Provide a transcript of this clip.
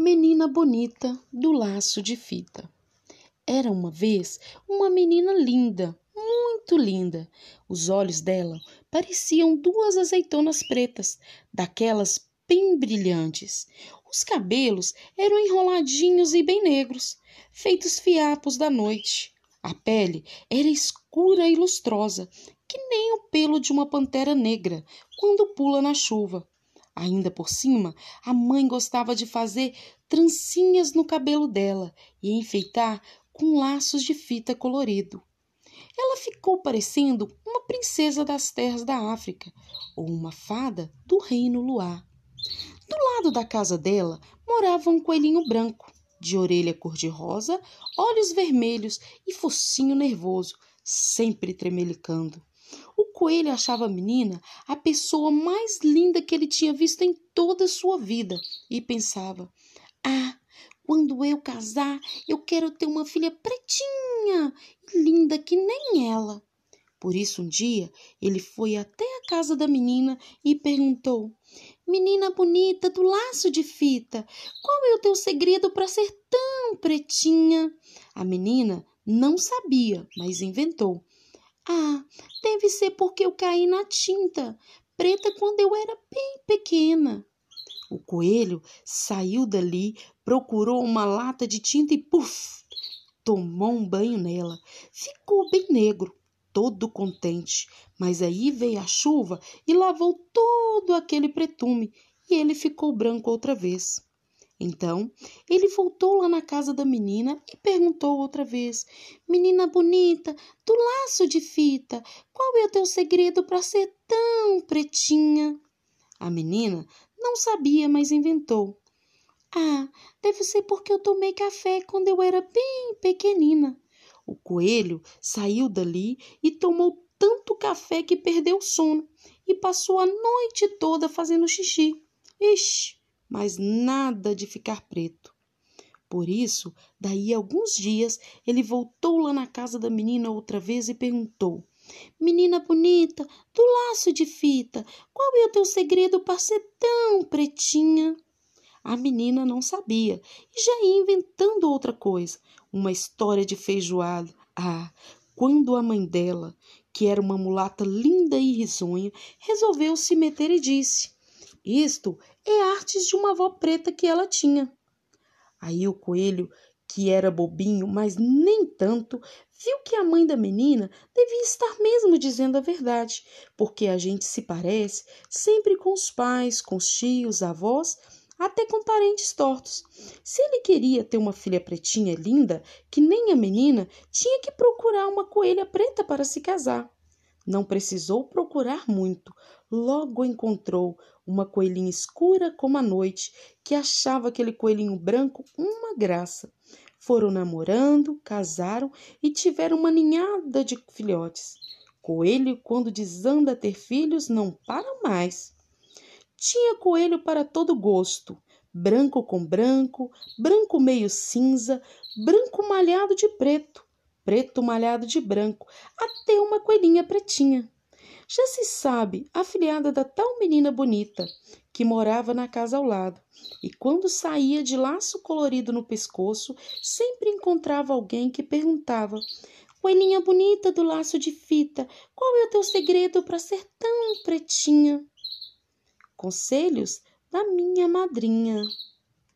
Menina bonita do laço de fita. Era uma vez uma menina linda, muito linda. Os olhos dela pareciam duas azeitonas pretas, daquelas bem brilhantes. Os cabelos eram enroladinhos e bem negros, feitos fiapos da noite. A pele era escura e lustrosa, que nem o pelo de uma pantera negra quando pula na chuva. Ainda por cima, a mãe gostava de fazer trancinhas no cabelo dela e enfeitar com laços de fita colorido. Ela ficou parecendo uma princesa das terras da África ou uma fada do reino luar. Do lado da casa dela morava um coelhinho branco, de orelha cor-de-rosa, olhos vermelhos e focinho nervoso, sempre tremelicando. Coelho achava a menina a pessoa mais linda que ele tinha visto em toda a sua vida e pensava: Ah, quando eu casar, eu quero ter uma filha pretinha e linda que nem ela. Por isso, um dia, ele foi até a casa da menina e perguntou: Menina bonita do laço de fita, qual é o teu segredo para ser tão pretinha? A menina não sabia, mas inventou. Ah, deve ser porque eu caí na tinta preta quando eu era bem pequena. O coelho saiu dali, procurou uma lata de tinta e puf! Tomou um banho nela. Ficou bem negro, todo contente. Mas aí veio a chuva e lavou todo aquele pretume e ele ficou branco outra vez. Então, ele voltou lá na casa da menina e perguntou outra vez: Menina bonita, do laço de fita, qual é o teu segredo para ser tão pretinha? A menina não sabia, mas inventou. Ah, deve ser porque eu tomei café quando eu era bem pequenina. O coelho saiu dali e tomou tanto café que perdeu o sono e passou a noite toda fazendo xixi. Ixi! Mas nada de ficar preto. Por isso, daí a alguns dias, ele voltou lá na casa da menina outra vez e perguntou: Menina bonita, do laço de fita, qual é o teu segredo para ser tão pretinha? A menina não sabia e já ia inventando outra coisa, uma história de feijoada. Ah, quando a mãe dela, que era uma mulata linda e risonha, resolveu se meter e disse: isto é artes de uma avó preta que ela tinha. Aí o coelho, que era bobinho, mas nem tanto, viu que a mãe da menina devia estar mesmo dizendo a verdade, porque a gente se parece sempre com os pais, com os tios, avós, até com parentes tortos. Se ele queria ter uma filha pretinha linda, que nem a menina, tinha que procurar uma coelha preta para se casar. Não precisou procurar muito, logo encontrou uma coelhinha escura como a noite, que achava aquele coelhinho branco uma graça. Foram namorando, casaram e tiveram uma ninhada de filhotes. Coelho, quando desanda ter filhos, não para mais. Tinha coelho para todo gosto, branco com branco, branco meio cinza, branco malhado de preto, preto malhado de branco, até uma coelhinha pretinha. Já se sabe, afilhada da tal menina bonita, que morava na casa ao lado, e quando saía de laço colorido no pescoço, sempre encontrava alguém que perguntava: Coelhinha bonita do laço de fita, qual é o teu segredo para ser tão pretinha? Conselhos da minha madrinha.